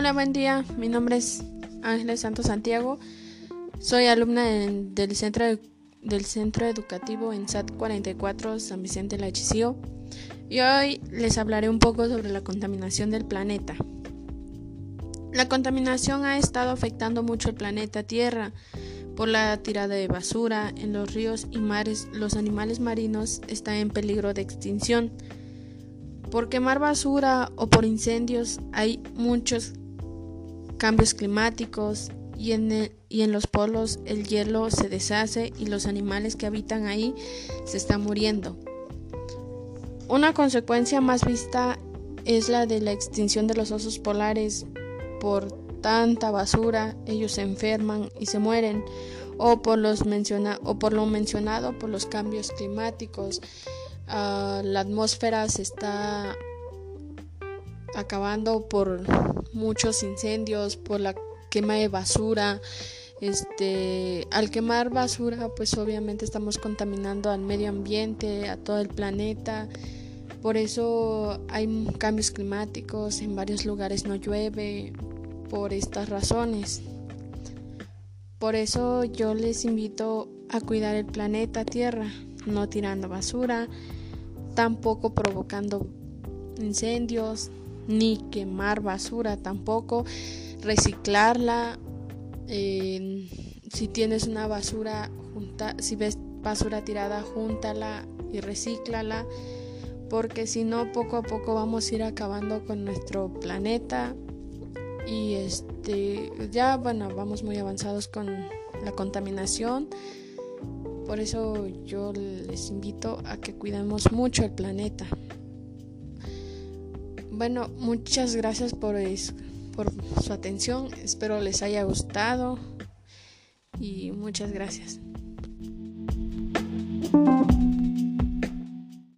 Hola, buen día. Mi nombre es Ángeles Santos Santiago. Soy alumna del, centro del Centro Educativo en SAT 44 San Vicente Lachicío y hoy les hablaré un poco sobre la contaminación del planeta. La contaminación ha estado afectando mucho el planeta Tierra por la tirada de basura en los ríos y mares. Los animales marinos están en peligro de extinción. Por quemar basura o por incendios hay muchos cambios climáticos y en, y en los polos el hielo se deshace y los animales que habitan ahí se están muriendo. Una consecuencia más vista es la de la extinción de los osos polares por tanta basura, ellos se enferman y se mueren, o por, los menciona o por lo mencionado por los cambios climáticos. Ah, la atmósfera se está acabando por muchos incendios, por la quema de basura. Este, al quemar basura, pues obviamente estamos contaminando al medio ambiente, a todo el planeta. Por eso hay cambios climáticos, en varios lugares no llueve, por estas razones. Por eso yo les invito a cuidar el planeta Tierra, no tirando basura, tampoco provocando incendios, ni quemar basura tampoco, reciclarla. si tienes una basura, junta, si ves basura tirada, júntala y recíclala, porque si no, poco a poco vamos a ir acabando con nuestro planeta. Y este, ya, bueno, vamos muy avanzados con la contaminación. Por eso yo les invito a que cuidemos mucho el planeta. Bueno, muchas gracias por, por su atención. Espero les haya gustado y muchas gracias.